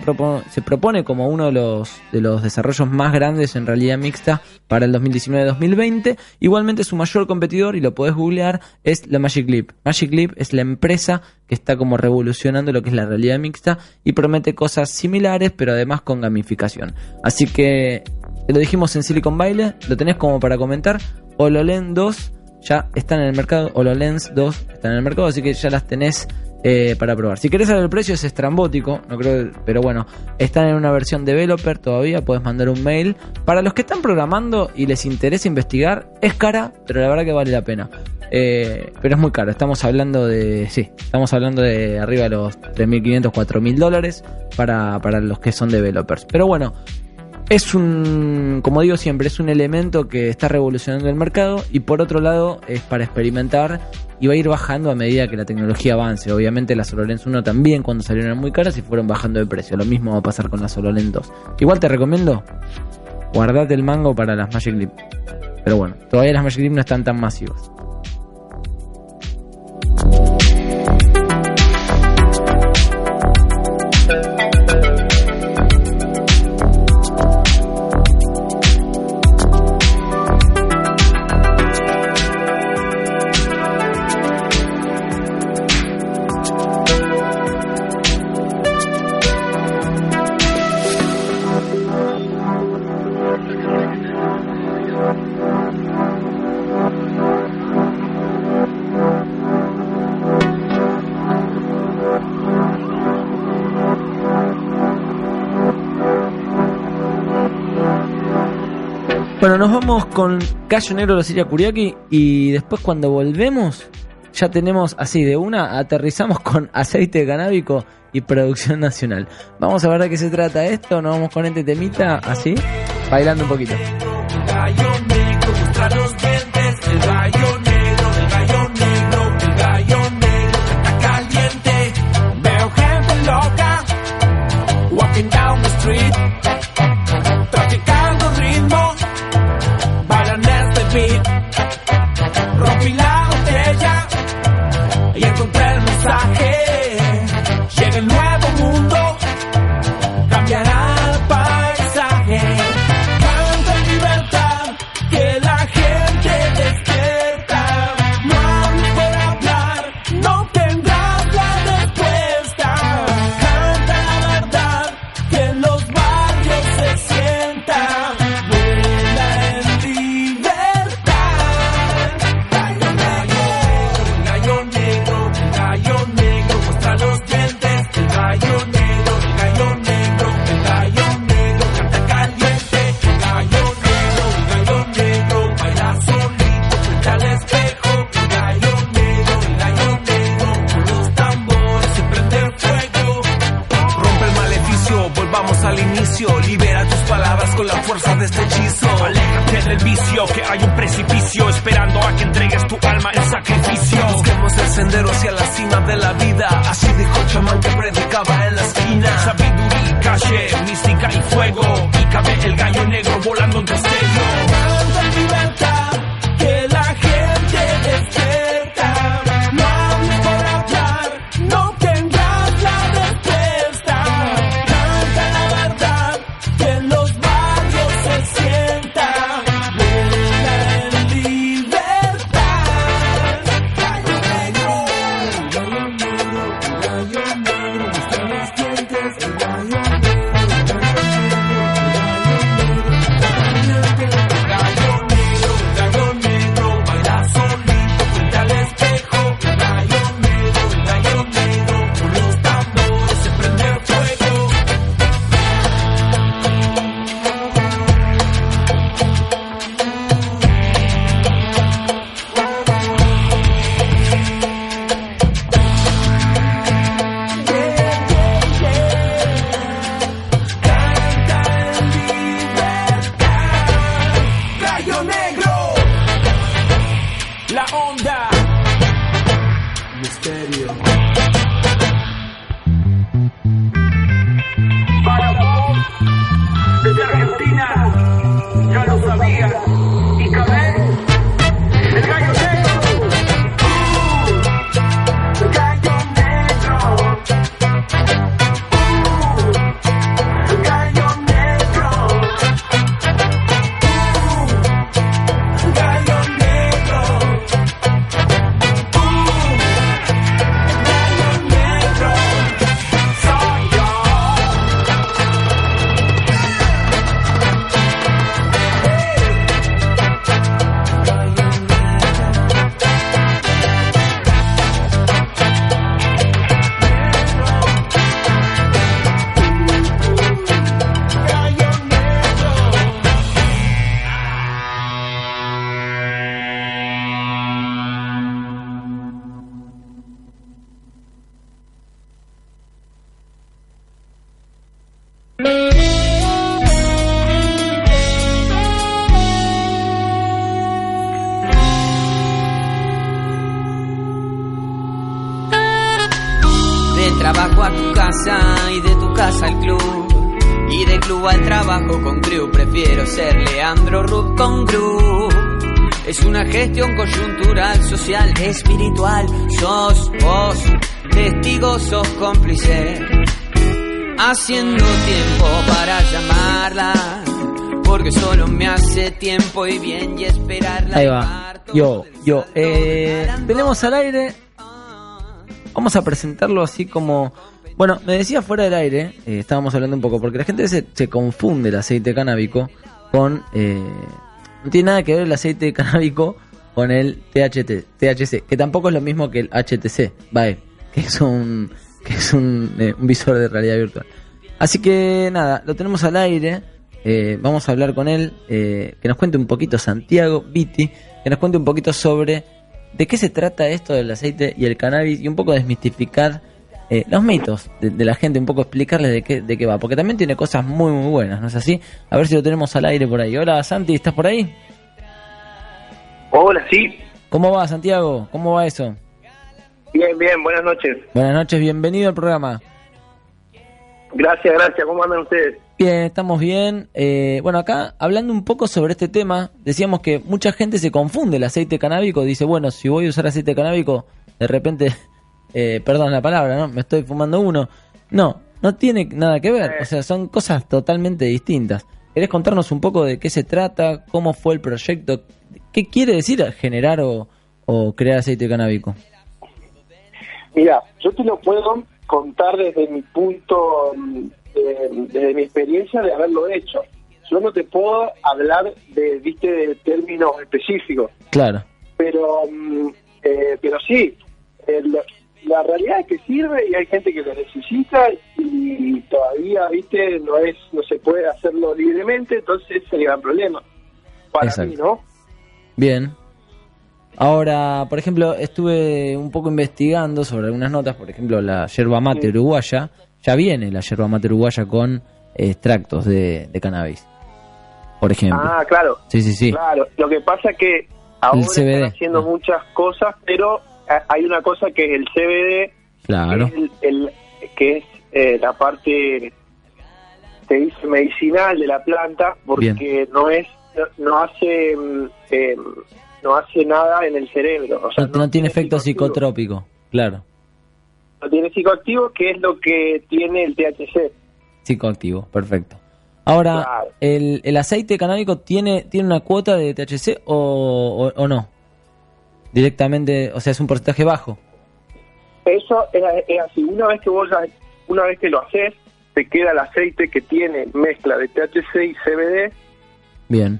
S2: se propone como uno de los, de los desarrollos más grandes en realidad mixta para el 2019-2020. Igualmente su mayor competidor, y lo podés googlear, es la Magic Leap. Magic Leap es la empresa que está como revolucionando lo que es la realidad mixta y promete cosas similares, pero además con gamificación. Así que lo dijimos en Silicon Baile, lo tenés como para comentar. HoloLens 2 ya están en el mercado, HoloLens 2 están en el mercado, así que ya las tenés eh, para probar. Si querés saber el precio es estrambótico, no creo, pero bueno, están en una versión developer todavía, puedes mandar un mail. Para los que están programando y les interesa investigar, es cara, pero la verdad que vale la pena. Eh, pero es muy caro, estamos hablando de, sí, estamos hablando de arriba de los 3.500, 4.000 dólares para, para los que son developers. Pero bueno, es un, como digo siempre, es un elemento que está revolucionando el mercado y por otro lado es para experimentar y va a ir bajando a medida que la tecnología avance. Obviamente las HoloLens 1 también cuando salieron muy caras y fueron bajando de precio. Lo mismo va a pasar con las HoloLens 2. Igual te recomiendo, guardate el mango para las Magic Leap. Pero bueno, todavía las Magic Leap no están tan masivas. Bueno, nos vamos con Cayo Negro de Siria Kuriaki y después cuando volvemos ya tenemos así de una, aterrizamos con aceite canábico y producción nacional. Vamos a ver de qué se trata esto, nos vamos con este temita así, bailando un poquito.
S5: Fuerza de este hechizo.
S6: Aléjate del vicio, que hay un precipicio esperando a que entregues tu alma en sacrificio.
S5: Busquemos el sendero hacia la cima de la vida. Así dijo el chamán que predicaba en la esquina.
S6: Sabiduría, calle, mística y fuego. Y cabe el gallo negro volando en tu
S7: You. Sos cómplice. Haciendo tiempo para llamarla. Porque solo me hace tiempo y bien y esperarla.
S2: Ahí va. Yo, yo. Eh, tenemos al aire. Vamos a presentarlo así como. Bueno, me decía fuera del aire, eh, estábamos hablando un poco, porque la gente se, confunde el aceite canábico con. eh, no tiene nada que ver el aceite canábico con el THT, THC, que tampoco es lo mismo que el HTC, bye, que es un, que es un, eh, un visor de realidad virtual. Así que nada, lo tenemos al aire. eh, vamos a hablar con él, eh, que nos cuente un poquito Santiago Viti, que nos cuente un poquito sobre de qué se trata esto del aceite y el cannabis y un poco desmistificar eh, los mitos de, de la gente, un poco explicarles de qué, de qué va, porque también tiene cosas muy, muy buenas, ¿no es así? A ver si lo tenemos al aire por ahí. Hola, Santi, ¿estás por ahí?
S8: Hola, sí.
S2: ¿Cómo va, Santiago? ¿Cómo va eso?
S8: Bien, bien, buenas noches.
S2: Buenas noches, bienvenido al programa.
S8: Gracias, gracias. ¿Cómo andan ustedes?
S2: Bien, estamos bien. Eh, bueno, acá hablando un poco sobre este tema, decíamos que mucha gente se confunde el aceite canábico. Dice, bueno, si voy a usar aceite canábico, de repente, eh, perdón la palabra, ¿no? Me estoy fumando uno. No, no tiene nada que ver. O sea, son cosas totalmente distintas. ¿Querés contarnos un poco de qué se trata? ¿Cómo fue el proyecto? ¿Qué quiere decir generar o, o crear aceite canábico?
S8: Mira, yo te lo puedo contar desde mi punto, mm, eh, desde mi experiencia de haberlo hecho. Yo no te puedo hablar de, viste, de términos específicos,
S2: Claro,
S8: pero, mm, eh, pero sí, el- la realidad es que sirve y hay gente que lo necesita y todavía, viste, no es, no se puede hacerlo libremente, entonces el gran problema. Para
S2: Exacto.
S8: mí, ¿no?
S2: bien. Ahora, por ejemplo, estuve un poco investigando sobre algunas notas, por ejemplo, la yerba mate uruguaya, ya viene la yerba mate uruguaya con extractos de, de cannabis, por ejemplo.
S8: Ah, claro.
S2: Sí, sí, sí.
S8: Claro, lo que pasa es que ahora están haciendo
S2: Ah.
S8: muchas cosas, pero eh, hay una cosa que es el CBD,
S2: Claro,
S8: que es, el, el- que es eh, la parte, se dice medicinal de la planta, porque no es, no, no hace, mm, eh, no hace nada en el cerebro. O sea,
S2: no, no tiene efecto psicotrópico, claro,
S8: No tiene psicoactivo, que es lo que tiene el THC.
S2: psicoactivo, perfecto. Ahora,
S8: Claro.
S2: el, ¿el aceite canábico tiene, tiene una cuota de THC o, o- o no? Directamente, o sea, es un porcentaje bajo.
S8: Eso es, es así. Una vez que vos una vez que lo haces, te queda el aceite que tiene mezcla de THC y CBD
S2: Bien,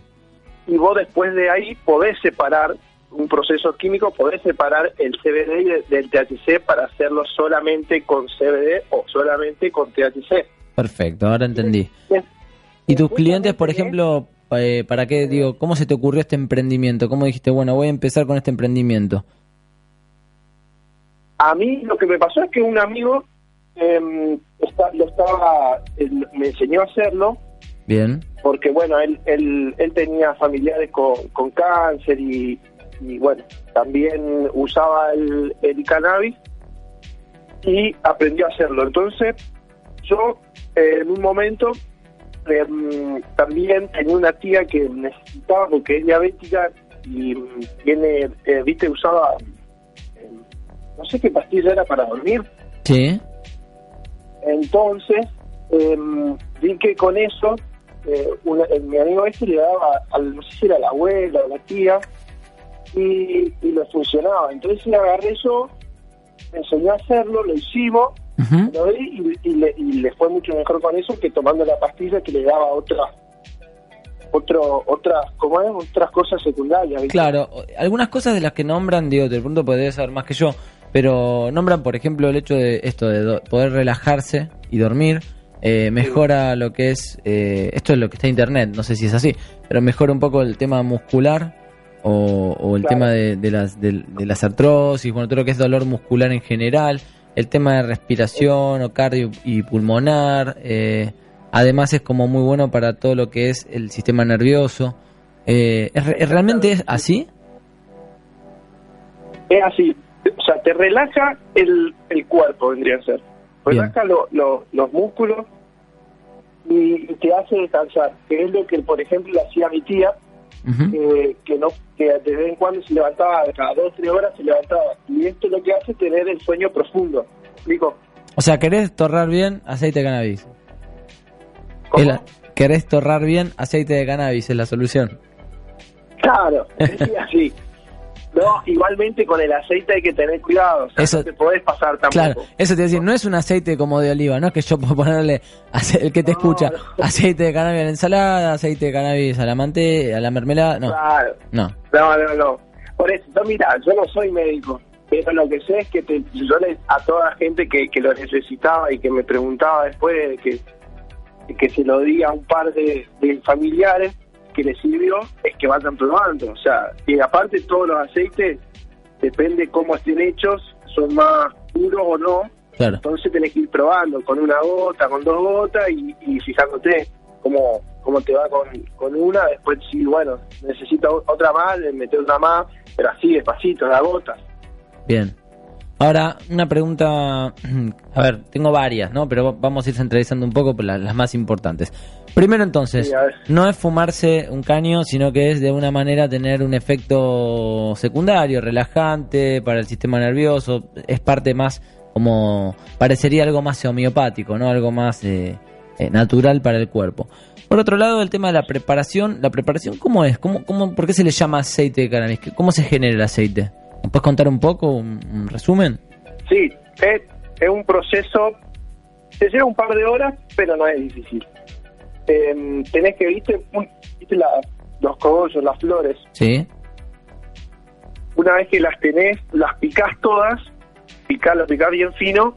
S8: y vos después de ahí podés separar un proceso químico, podés separar el CBD del THC para hacerlo solamente con CBD o solamente con THC.
S2: perfecto, ahora entendí. ¿Y tus clientes, por ejemplo, eh, para qué, digo, cómo se te ocurrió este emprendimiento? ¿Cómo dijiste, bueno, voy a empezar con este emprendimiento?
S8: A mí lo que me pasó es que un amigo em, está- lo estaba, me enseñó a hacerlo
S2: Bien,
S8: porque bueno, él, él, él tenía familiares con, con cáncer y, y, bueno, también usaba el, el cannabis y aprendió a hacerlo. Entonces, yo eh, en un momento em, también tenía una tía que necesitaba, porque es diabética y tiene, eh, viste, usaba, em, no sé qué pastilla era para dormir,
S2: sí,
S8: entonces, em, vi que con eso, eh, una- eh, mi amigo este le daba, al, no sé si era la abuela o la tía, y, y le funcionaba. Entonces le agarré yo, me enseñó a hacerlo, lo hicimos, lo di y, y le, y le fue mucho mejor con eso que tomando la pastilla que le daba otra, otro, otras, ¿cómo es? Otras cosas secundarias. ¿viste?
S2: Claro, algunas cosas de las que nombran, digo, de pronto podés saber más que yo, pero nombran, por ejemplo, el hecho de esto de poder relajarse y dormir, eh, mejora lo que es, eh, esto es lo que está en internet, no sé si es así, pero mejora un poco el tema muscular o, o el
S8: Claro.
S2: tema de, de las, de, de las artrosis, bueno, todo lo que es dolor muscular en general, el tema de respiración o cardio y pulmonar, eh, además es como muy bueno para todo lo que es el sistema nervioso. Eh, ¿es re- ¿Realmente es así?
S8: Es así, o sea, te relaja el, el cuerpo, vendría a ser. Relaja lo- lo- los músculos y, y te hace descansar, que es lo que, por ejemplo, le hacía mi tía, que, que no que de vez en cuando se levantaba, cada dos o tres horas se levantaba. Y esto lo que hace es tener el sueño profundo. Digo,
S2: O sea, ¿querés torrar bien aceite de cannabis?
S8: ¿cómo?
S2: ¿Querés torrar bien aceite de cannabis? Es la solución.
S8: Claro, es así. No, igualmente con el aceite hay que tener cuidado. O sea,
S2: Eso-
S8: no te podés pasar tampoco.
S2: Claro, eso te iba a decir, no es un aceite como de oliva, no es que yo puedo ponerle, el que te
S8: No,
S2: escucha,
S8: no.
S2: aceite de cannabis a la ensalada, aceite de cannabis a la mante, a la mermelada, no,
S8: Claro.
S2: no.
S8: No, no, no. Por eso, no, mira, yo no soy médico, pero lo que sé es que te- yo le, a toda la gente que, que lo necesitaba y que me preguntaba después de que, de que se lo diga a un par de, de familiares que les sirvió, es que vayan probando. O sea, y aparte todos los aceites depende cómo estén hechos, son más puros o no.
S2: Claro.
S8: Entonces tenés que ir probando con una gota, con dos gotas y, y fijándote cómo, cómo te va con, con una. Después, si, bueno, necesito otra más, le meter una más, pero así, despacito, la gota.
S2: Bien. Ahora, una pregunta. A ver, tengo varias, ¿no? Pero vamos a ir centralizando un poco por las, las más importantes. Primero, entonces,
S8: Sí,
S2: no es fumarse un caño, sino que es de una manera tener un efecto secundario, relajante para el sistema nervioso. Es parte más como. Parecería algo más homeopático, ¿no? Algo más eh, eh, natural para el cuerpo. Por otro lado, el tema de la preparación. ¿La preparación cómo es? ¿Cómo, cómo, ¿Por qué se le llama aceite de cannabis? ¿Cómo se genera el aceite? ¿Me puedes contar un poco, un, un resumen?
S8: Sí, es, es un proceso, te lleva un par de horas, pero no es difícil. Em, tenés que, viste, un- viste la- los cogollos, las flores,
S2: Sí.
S8: una vez que las tenés, las picás todas, picás, lo picás bien fino,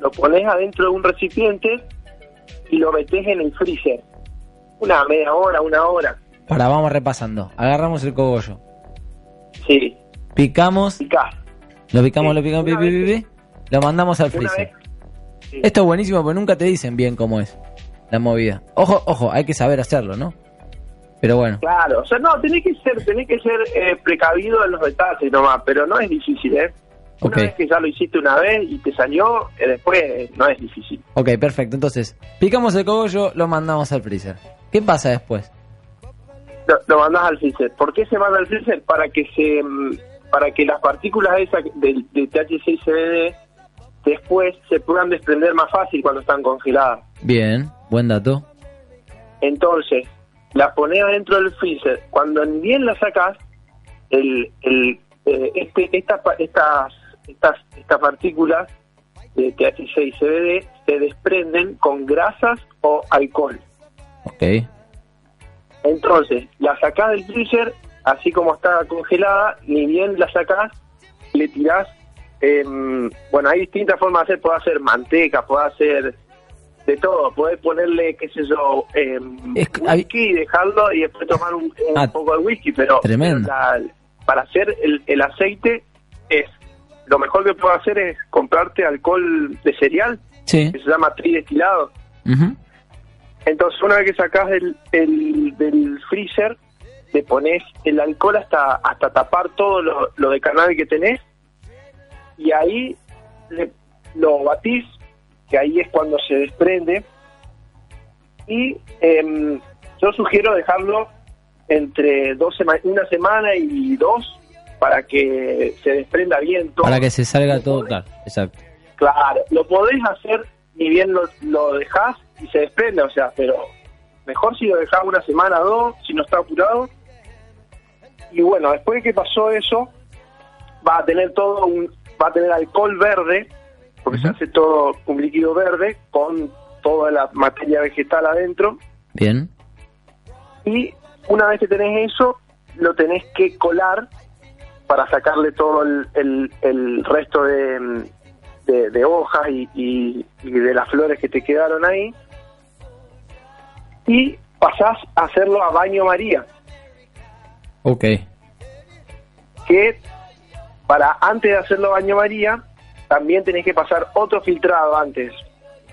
S8: lo pones adentro de un recipiente y lo metés en el freezer. Una media hora, una hora.
S2: Para, vamos repasando. Agarramos el cogollo.
S8: Sí,
S2: Picamos, lo picamos,
S8: Sí.
S2: lo picamos, pi, pi, pi, lo mandamos al freezer.
S8: vez. Sí.
S2: Esto es buenísimo porque nunca te dicen bien cómo es la movida. Ojo, ojo, hay que saber hacerlo, ¿no? Pero bueno,
S8: Claro, o sea, no, tenés que ser, tenés que ser eh, precavido en los detalles nomás, pero no es difícil, ¿eh? Una vez que ya lo hiciste una vez y te salió, eh, después eh, no es difícil.
S2: ok, perfecto. Entonces, picamos el cogollo, lo mandamos al freezer. ¿Qué pasa después?
S8: Lo, lo mandás al freezer. ¿Por qué se manda al freezer? Para que se, mm, para que las partículas esas del de THC y CBD después se puedan desprender más fácil cuando están congeladas.
S2: Bien, buen dato.
S8: Entonces, la pones adentro del freezer. Cuando bien la sacas, el, el, eh, este, esta, estas, estas, estas partículas de THC y CBD se desprenden con grasas o alcohol.
S2: Ok,
S8: Entonces, la sacás del freezer, así como está congelada, ni bien la sacás, le tirás. em, bueno, hay distintas formas de hacer. Puede hacer manteca, puede hacer de todo. Puedes ponerle, qué sé yo, em,
S2: Es hay-
S8: whisky y dejarlo y después tomar un, un
S2: Ah,
S8: poco de whisky. Pero, la- para hacer el, el aceite, es lo mejor que puedo hacer es comprarte alcohol de cereal,
S2: sí.
S8: que se llama tridestilado.
S2: Ujú.
S8: Entonces, una vez que sacás del, el- del freezer, le pones el alcohol hasta hasta tapar todo lo, lo de cannabis que tenés y ahí le- lo batís, que ahí es cuando se desprende. Y em, yo sugiero dejarlo entre dos sema- una semana y dos para que se desprenda bien todo.
S2: Para que se salga todo, claro, exacto.
S8: Claro, lo podés hacer ni bien lo, lo dejás y se desprende, o sea, pero mejor si lo dejás una semana o dos, si no está apurado. Y bueno, después de que pasó eso, va a tener todo un, va a tener alcohol verde, porque se hace todo un líquido verde con toda la materia vegetal adentro.
S2: Bien,
S8: Y una vez que tenés eso, lo tenés que colar para sacarle todo el, el- el resto de, de- de hojas y, y- y de las flores que te quedaron ahí. Y pasás a hacerlo a baño María,
S2: ok.
S8: que para antes de hacerlo baño María, también tenés que pasar otro filtrado antes.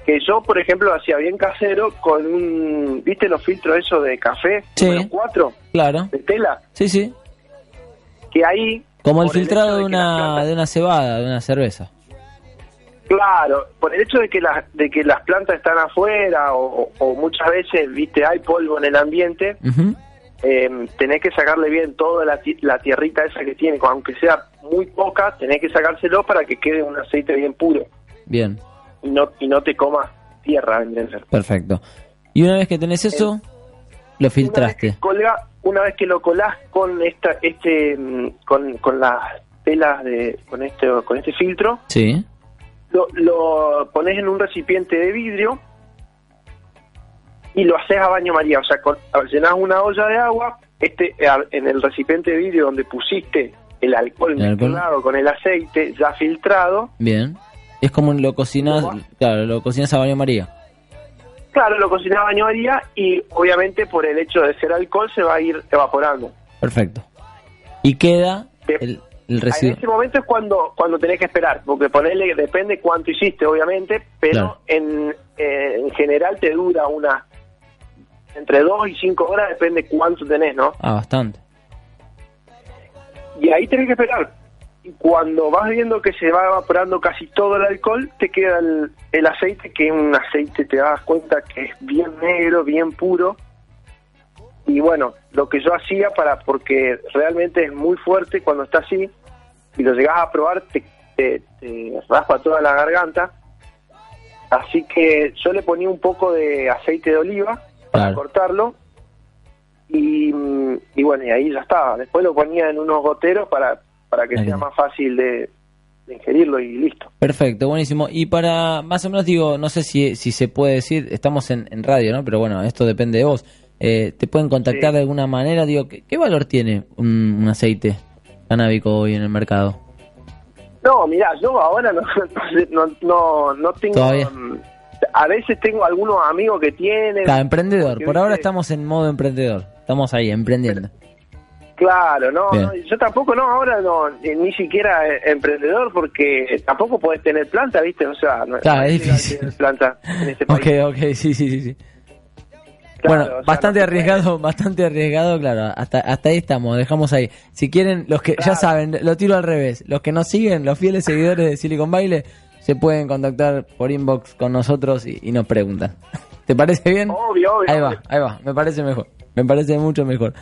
S8: Que yo, por ejemplo, lo hacía bien casero con un, ¿viste los filtros esos de café?
S2: Sí.
S8: Cuatro,
S2: Claro,
S8: de tela.
S2: sí, sí.
S8: que ahí
S2: Como el filtrado de una, de una cebada, de una cerveza.
S8: claro por el hecho de que las de que las plantas están afuera o, o muchas veces viste hay polvo en el ambiente
S2: Ujú.
S8: Eh, tenés que sacarle bien toda la, la tierrita esa que tiene aunque sea muy poca tenés que sacárselo para que quede un aceite bien puro
S2: Bien,
S8: y no y no te comas tierra vendría
S2: perfecto. Y una vez que tenés eso, lo
S8: una vez
S2: filtraste.
S8: colga- una vez que lo colás con esta este mm, con, con las telas de con este con este filtro
S2: Sí,
S8: lo, lo pones en un recipiente de vidrio y lo haces a baño María. O sea, con, llenas una olla de agua, este en el recipiente de vidrio donde pusiste el alcohol
S2: El alcohol.
S8: mezclado con el aceite ya filtrado,
S2: bien. Es como lo cocinas, claro, lo cocinas a baño María.
S8: claro, lo cocinas a baño María y obviamente por el hecho de ser alcohol se va a ir evaporando.
S2: Perfecto. Y queda el, el residuo.
S8: En ese momento es cuando cuando tenés que esperar, porque ponerle depende cuánto hiciste, obviamente, pero
S2: Claro.
S8: en, eh, en general te dura una entre dos y cinco horas, depende cuánto tenés, ¿no?
S2: Ah, bastante.
S8: Y ahí tenés que esperar. Y cuando vas viendo que se va evaporando casi todo el alcohol, te queda el, el aceite, que es un aceite, te das cuenta que es bien negro, bien puro. Y bueno, lo que yo hacía para, porque realmente es muy fuerte cuando está así, y lo llegas a probar, te, te, te raspa toda la garganta. Así que yo le ponía un poco de aceite de oliva para
S2: Claro.
S8: cortarlo. Y, y bueno, y ahí ya estaba. Después lo ponía en unos goteros para, para que
S2: Ahí.
S8: sea más fácil de, de ingerirlo y listo.
S2: Perfecto, buenísimo. Y para, más o menos digo, no sé si, si se puede decir, estamos en, en radio, ¿no? Pero bueno, esto depende de vos. Eh, ¿Te pueden contactar
S8: Sí.
S2: de alguna manera? Digo, ¿qué, qué valor tiene un, un aceite canábico hoy en el mercado?
S8: No, mira, yo ahora no, no, no, no tengo...
S2: Todavía.
S8: A veces tengo algunos amigos que tienen...
S2: Claro, emprendedor. Por ahora estamos en modo emprendedor. Estamos ahí, emprendiendo.
S8: Claro, no, no, yo tampoco, no, ahora no, eh, ni siquiera eh, emprendedor porque tampoco puedes tener planta, ¿viste? O sea, no, no
S2: es difícil.
S8: planta en este
S2: Ok,
S8: país.
S2: ok, sí, sí, sí. sí.
S8: Claro,
S2: bueno,
S8: sea,
S2: bastante
S8: puede.
S2: arriesgado, bastante arriesgado, claro. Hasta, hasta ahí estamos, dejamos ahí. Si quieren, los que ya saben, lo tiro al revés. Los que nos siguen, los fieles seguidores de Silicon Baile, se pueden contactar por inbox con nosotros y, y nos preguntan. ¿Te parece bien?
S8: Obvio, obvio.
S2: Ahí va, ahí va. Me parece mejor. Me parece mucho mejor.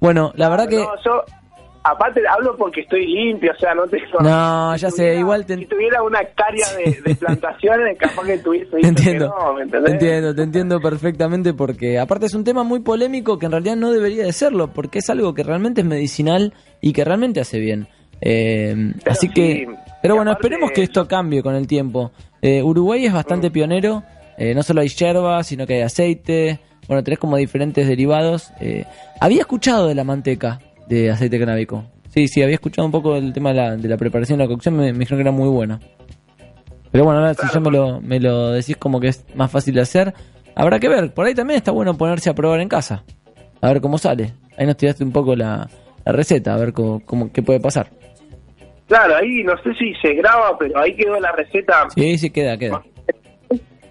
S2: Bueno, la verdad que...
S8: No, yo, aparte hablo porque estoy limpio, o sea, no tengo...
S2: No, ya sé, igual te-
S8: Si tuviera una hectárea de, de plantaciones, capaz que tuviese
S2: Te entiendo,
S8: que no, ¿me
S2: te entiendo, te entiendo perfectamente porque aparte es un tema muy polémico que en realidad no debería de serlo porque es algo que realmente es medicinal y que realmente hace bien. Eh, así
S8: sí,
S2: que, pero
S8: y
S2: bueno,
S8: aparte-
S2: esperemos que esto cambie con el tiempo. Eh, Uruguay es bastante pionero, eh, no solo hay yerba, sino que hay aceite, bueno, tenés como diferentes derivados. Eh, había escuchado de la manteca de aceite canábico. Sí, sí, había escuchado un poco del tema de la, de la preparación y la cocción, me, me dijeron que era muy buena. Pero bueno, ahora si ya me lo, me lo decís como que es más fácil de hacer, habrá que ver. Por ahí también está bueno ponerse a probar en casa. A ver cómo sale. Ahí nos tiraste un poco la, la receta, a ver cómo, cómo- qué puede pasar.
S8: Claro, ahí no sé si se graba, pero ahí quedó la receta.
S2: Sí, sí, queda, queda.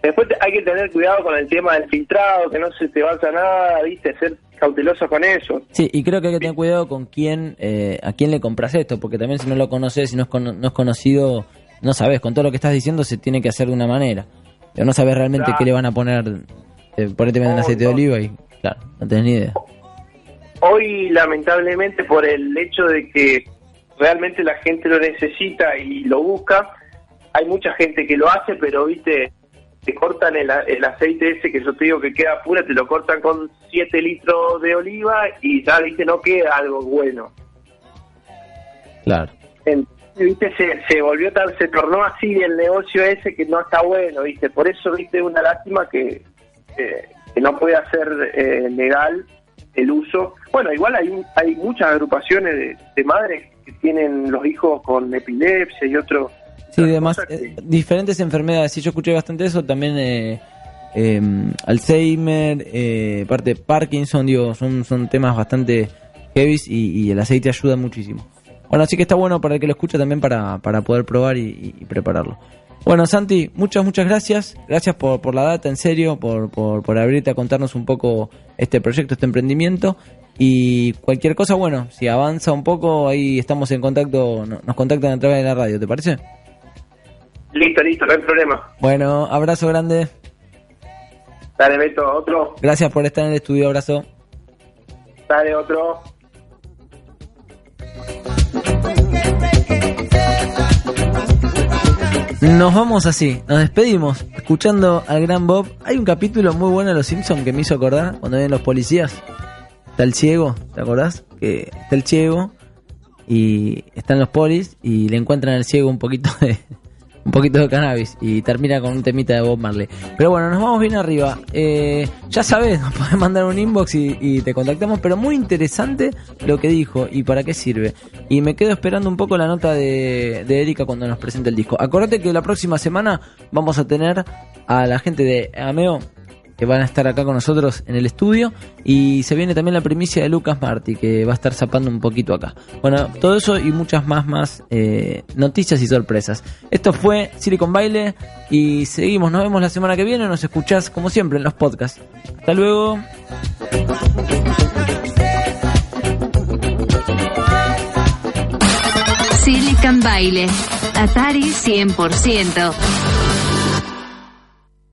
S8: Después hay que tener cuidado con el tema del filtrado, que no se te vaya nada, viste, ser cauteloso con eso.
S2: Sí, y creo que hay que tener cuidado con quién, eh, a quién le compras esto, porque también si no lo conoces, si no es, cono- no es conocido, no sabes, con todo lo que estás diciendo se tiene que hacer de una manera. Pero no sabes realmente
S8: Claro.
S2: qué le van a poner, eh, por ahí te venden
S8: Oh,
S2: aceite de oliva y claro, no tenés ni idea.
S8: Hoy, lamentablemente, por el hecho de que realmente la gente lo necesita y lo busca, hay mucha gente que lo hace, pero, viste, te cortan el, aceite ese que yo te digo que queda pura, te lo cortan con 7 litros de oliva y ya, viste, no queda algo bueno.
S2: Claro.
S8: En- viste, se, se volvió tal, se tornó así el negocio ese que no está bueno, viste, por eso, viste, es una lástima que, que, que no pueda ser eh, legal el uso. Bueno, igual hay hay muchas agrupaciones de, de madres que tienen los hijos con epilepsia y otros.
S2: Sí,
S8: que-
S2: eh, diferentes enfermedades. Sí, yo escuché bastante eso. También eh, eh, Alzheimer, eh, parte Parkinson, digo, son, son temas bastante heavy y, y el aceite ayuda muchísimo. Bueno, así que está bueno para el que lo escucha también para, para poder probar y, y prepararlo. Bueno, Santi, muchas, muchas gracias. Gracias por, por la data, en serio, por, por, por abrirte a contarnos un poco este proyecto, este emprendimiento. Y cualquier cosa, bueno, si avanza un poco, ahí estamos en contacto, no- nos contactan a través de la radio, ¿te parece?
S8: Listo, listo, no hay problema.
S2: Bueno, abrazo grande.
S8: Dale, Beto, otro.
S2: Gracias por estar en el estudio. Abrazo.
S8: Dale, otro.
S2: Nos vamos así, nos despedimos escuchando al gran Bob. Hay un capítulo muy bueno de Los Simpsons que me hizo acordar cuando vienen los policías. Está el ciego, ¿te acordás? Que está el ciego y están los polis y le encuentran al ciego un poquito de un poquito de cannabis y termina con un temita de Bob Marley. Pero bueno, nos vamos bien arriba. Eh, ya sabes, nos podés mandar un inbox y, te contactamos, pero muy interesante lo que dijo y para qué sirve. Y me quedo esperando un poco la nota de, de Erika cuando nos presente el disco. Acordate que la próxima semana vamos a tener a la gente de Ameo van a estar acá con nosotros en el estudio. Y se viene también la primicia de Lucas Marti, que va a estar zapando un poquito acá. Bueno, todo eso y muchas más, más eh, noticias y sorpresas. Esto fue Silicon Baile y seguimos. Nos vemos la semana que viene. Nos escuchás como siempre en los podcasts. Hasta luego.
S1: Silicon Baile. Atari 100%.